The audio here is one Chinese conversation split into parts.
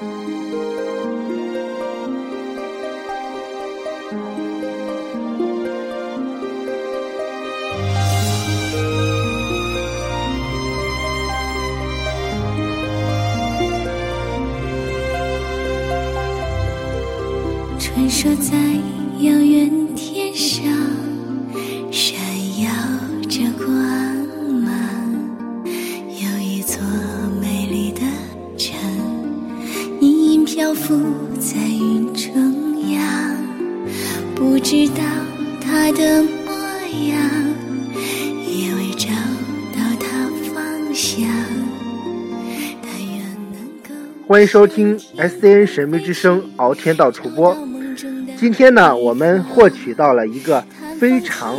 说漂浮在云中央。不知道他的模样，也未找到他方向。但愿能够欢迎收听 SCN 神秘之声敖天道主播。今天呢，我们获取到了一个非常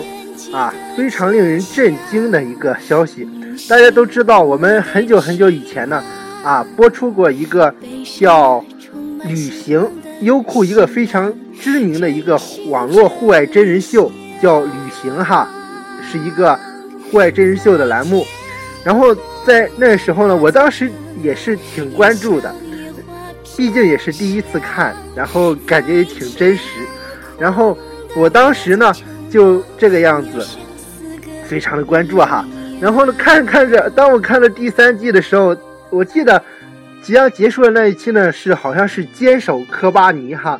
啊非常令人震惊的一个消息。大家都知道，我们很久很久以前呢啊播出过一个叫《旅行》，优酷一个非常知名的一个网络户外真人秀，叫《旅行》哈，是一个户外真人秀的栏目。然后在那时候呢，我当时也是挺关注的。毕竟也是第一次看，然后感觉也挺真实。然后我当时呢就这个样子，非常的关注哈。然后呢看着看着，当我看到第三季的时候，我记得即将结束的那一期呢是好像是坚守科巴尼哈。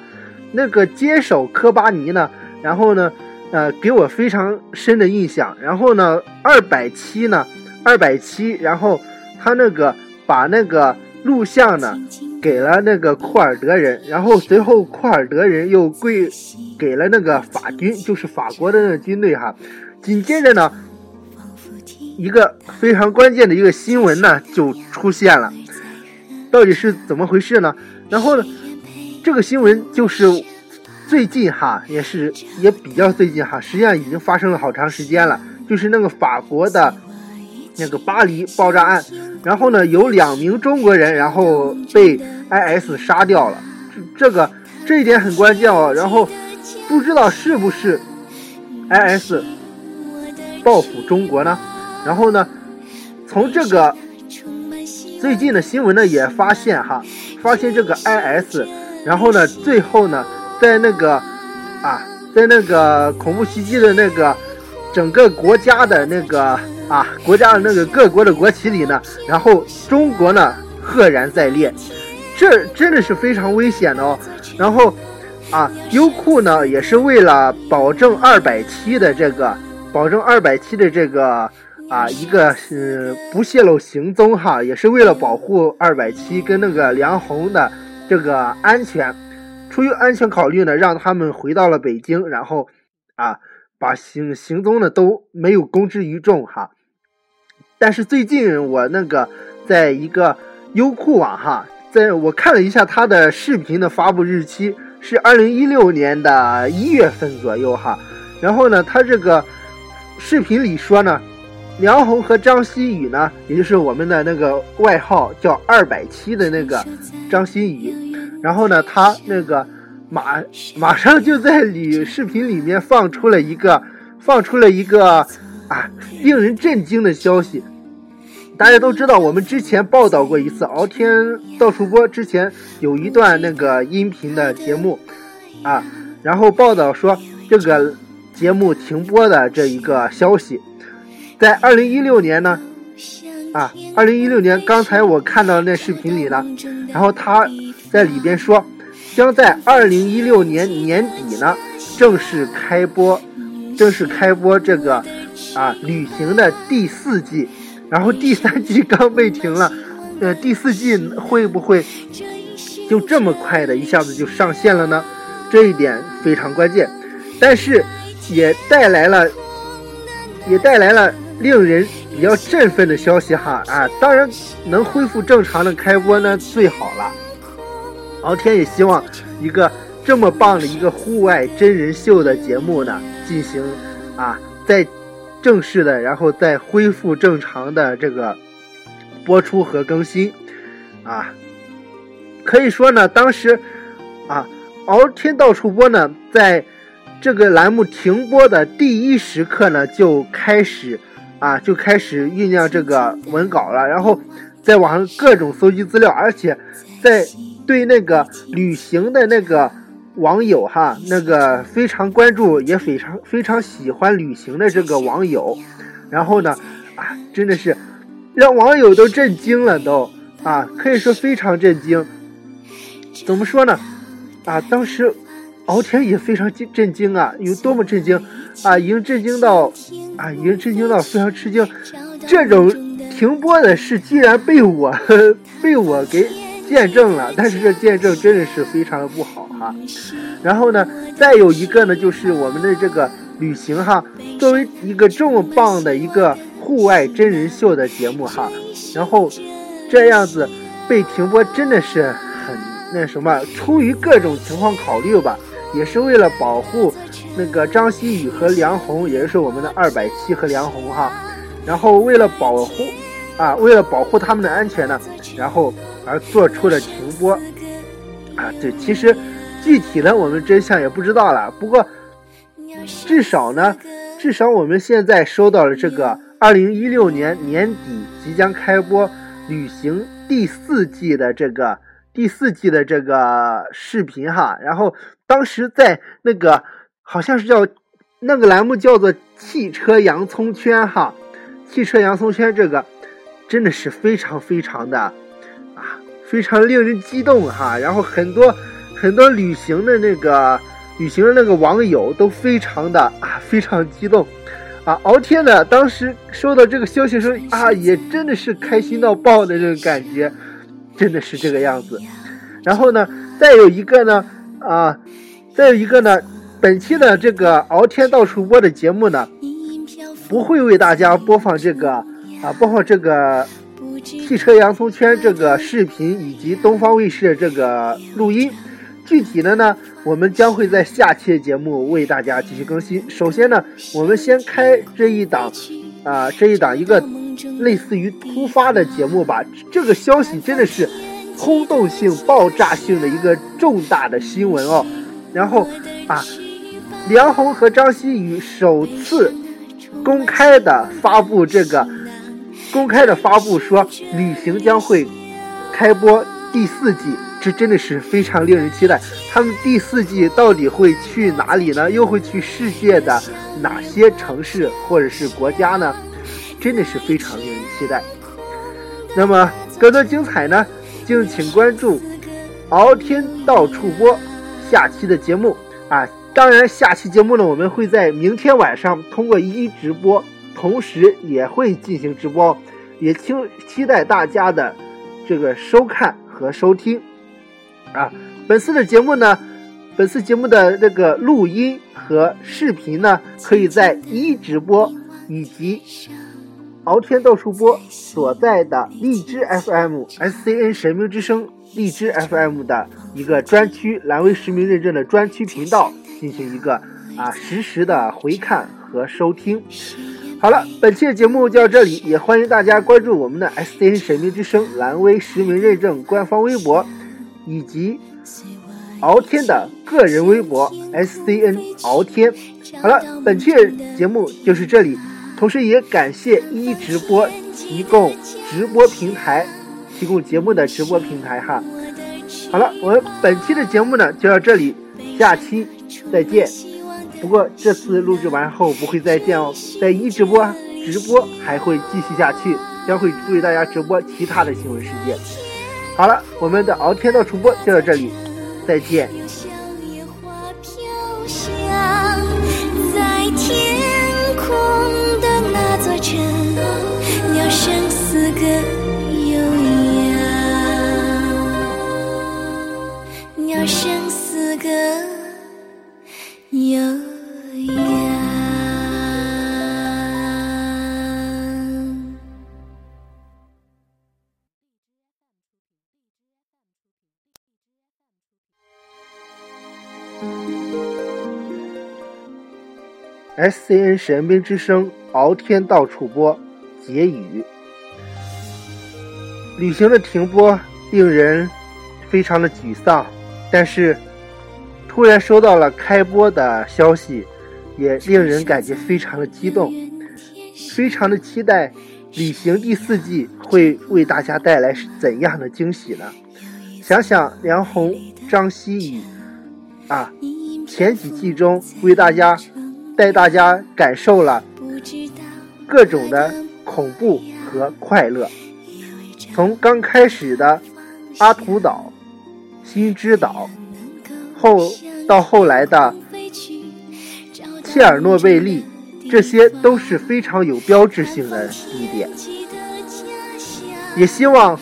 那个坚守科巴尼呢，然后呢呃给我非常深的印象。然后呢二百七呢二百七，然后他那个把那个录像呢。给了那个库尔德人，然后随后库尔德人又归给了那个法军，就是法国的那个军队哈。紧接着呢，一个非常关键的一个新闻呢就出现了，到底是怎么回事呢？然后呢，这个新闻就是最近哈，也是也比较最近哈，实际上已经发生了好长时间了，就是那个法国的。那个巴黎爆炸案，然后呢，有两名中国人，然后被 IS 杀掉了。这这个这一点很关键哦。然后不知道是不是 IS 报复中国呢？然后呢，从这个最近的新闻呢也发现哈，发现这个 IS，然后呢，最后呢，在那个啊，在那个恐怖袭击的那个整个国家的那个。啊，国家的那个各国的国旗里呢，然后中国呢赫然在列，这真的是非常危险的哦。然后，啊，优酷呢也是为了保证二百七的这个，保证二百七的这个啊一个是不泄露行踪哈，也是为了保护二百七跟那个梁红的这个安全，出于安全考虑呢，让他们回到了北京，然后啊把行行踪呢都没有公之于众哈。但是最近我那个在一个优酷网哈，在我看了一下他的视频的发布日期是二零一六年的一月份左右哈，然后呢，他这个视频里说呢，梁红和张馨予呢，也就是我们的那个外号叫二百七的那个张馨予，然后呢，他那个马马上就在里视频里面放出了一个放出了一个啊令人震惊的消息。大家都知道，我们之前报道过一次，敖天到处播之前有一段那个音频的节目，啊，然后报道说这个节目停播的这一个消息，在二零一六年呢，啊，二零一六年，刚才我看到那视频里呢，然后他在里边说，将在二零一六年年底呢正式开播，正式开播这个啊旅行的第四季。然后第三季刚被停了，呃，第四季会不会就这么快的一下子就上线了呢？这一点非常关键，但是也带来了也带来了令人比较振奋的消息哈啊！当然能恢复正常的开播呢最好了。敖天也希望一个这么棒的一个户外真人秀的节目呢进行啊在。正式的，然后再恢复正常的这个播出和更新，啊，可以说呢，当时啊，敖天到处播呢，在这个栏目停播的第一时刻呢，就开始啊，就开始酝酿这个文稿了，然后在网上各种搜集资料，而且在。对那个旅行的那个网友哈，那个非常关注，也非常非常喜欢旅行的这个网友，然后呢，啊，真的是让网友都震惊了，都啊，可以说非常震惊。怎么说呢？啊，当时敖天也非常震震惊啊，有多么震惊啊，已经震惊到啊，已经震惊到非常吃惊，这种。停播的事竟然被我 被我给见证了，但是这见证真的是非常的不好哈。然后呢，再有一个呢，就是我们的这个旅行哈，作为一个这么棒的一个户外真人秀的节目哈，然后这样子被停播真的是很那什么。出于各种情况考虑吧，也是为了保护那个张馨予和梁红，也就是我们的二百七和梁红哈，然后为了保护。啊，为了保护他们的安全呢，然后而做出了停播。啊，对，其实具体的我们真相也不知道了。不过至少呢，至少我们现在收到了这个二零一六年年底即将开播《旅行》第四季的这个第四季的这个视频哈。然后当时在那个好像是叫那个栏目叫做“汽车洋葱圈”哈，“汽车洋葱圈”这个。真的是非常非常的啊，非常令人激动哈。然后很多很多旅行的那个旅行的那个网友都非常的啊，非常激动啊。敖天呢，当时收到这个消息时候啊，也真的是开心到爆的这个感觉，真的是这个样子。然后呢，再有一个呢啊，再有一个呢，本期的这个敖天到处播的节目呢，不会为大家播放这个。啊，播放这个汽车洋葱圈这个视频以及东方卫视这个录音，具体的呢，我们将会在下期节目为大家继续更新。首先呢，我们先开这一档，啊，这一档一个类似于突发的节目吧。这个消息真的是轰动性、爆炸性的一个重大的新闻哦。然后啊，梁红和张馨予首次公开的发布这个。公开的发布说，旅行将会开播第四季，这真的是非常令人期待。他们第四季到底会去哪里呢？又会去世界的哪些城市或者是国家呢？真的是非常令人期待。那么更多精彩呢，敬请关注敖天到处播下期的节目啊！当然，下期节目呢，我们会在明天晚上通过一直播。同时也会进行直播，也期期待大家的这个收看和收听啊！本次的节目呢，本次节目的这个录音和视频呢，可以在一直播以及敖天到处播所在的荔枝 FM SCN 神明之声荔枝 FM 的一个专区蓝威实名认证的专区频道进行一个啊实时的回看和收听。好了，本期的节目就到这里，也欢迎大家关注我们的 S C N 神秘之声蓝威实名认证官方微博，以及敖天的个人微博 S C N 敖天。好了，本期节目就是这里，同时也感谢一直播提供直播平台，提供节目的直播平台哈。好了，我们本期的节目呢就到这里，下期再见。不过这次录制完后不会再见哦，在一直播直播还会继续下去，将会为大家直播其他的新闻事件。好了，我们的敖天道主播就到这里，再见。在天空的那座城，鸟声似歌 S C N 神兵之声，敖天到处播，结语。旅行的停播令人非常的沮丧，但是突然收到了开播的消息，也令人感觉非常的激动，非常的期待旅行第四季会为大家带来怎样的惊喜呢？想想梁红、张希宇啊，前几季中为大家带大家感受了各种的恐怖和快乐，从刚开始的阿图岛、新之岛，后到后来的切尔诺贝利，这些都是非常有标志性的地点。也希望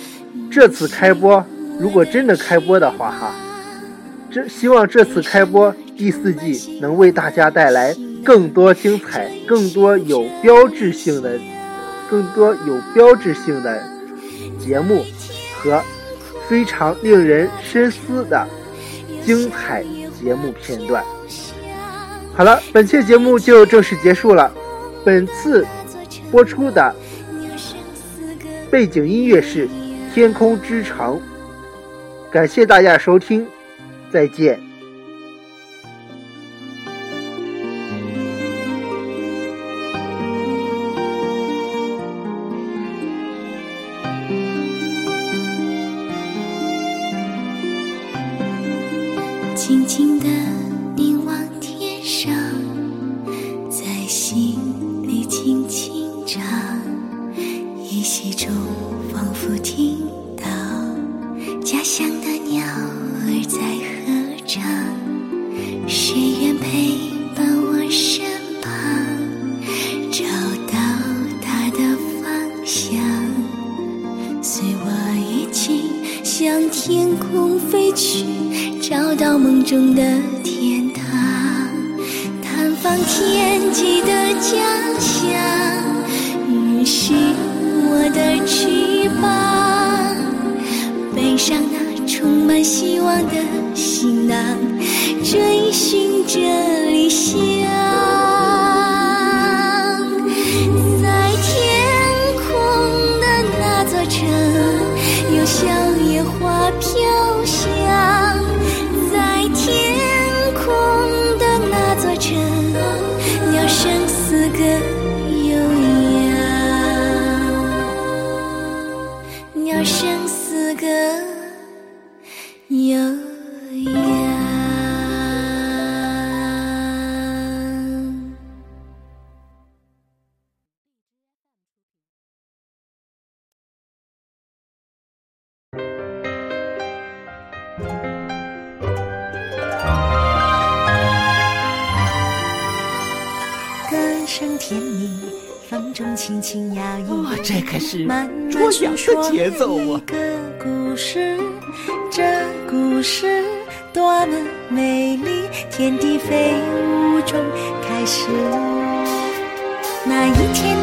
这次开播，如果真的开播的话，哈，这希望这次开播第四季能为大家带来更多精彩、更多有标志性的、更多有标志性的节目和非常令人深思的精彩节目片段。好了，本期节目就正式结束了。本次播出的。背景音乐是《天空之城》，感谢大家收听，再见。轻轻的向天空飞去，找到梦中的天堂，探访天际的家乡。你是。我的翅膀，背上那充满希望的行囊，追寻着理想。在天空的那座城，就像野花飘甜蜜，风中轻轻摇曳。哇，这可是卓雅的节奏啊！个故事，这故事多么美丽，天地飞舞中开始。那一天，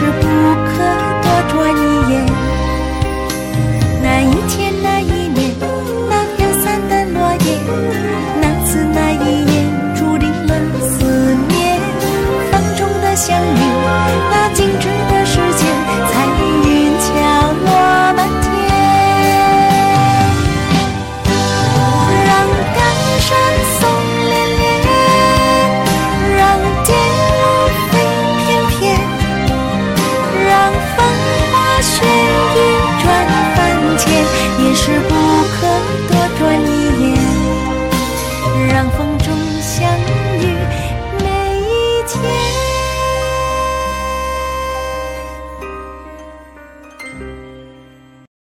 triple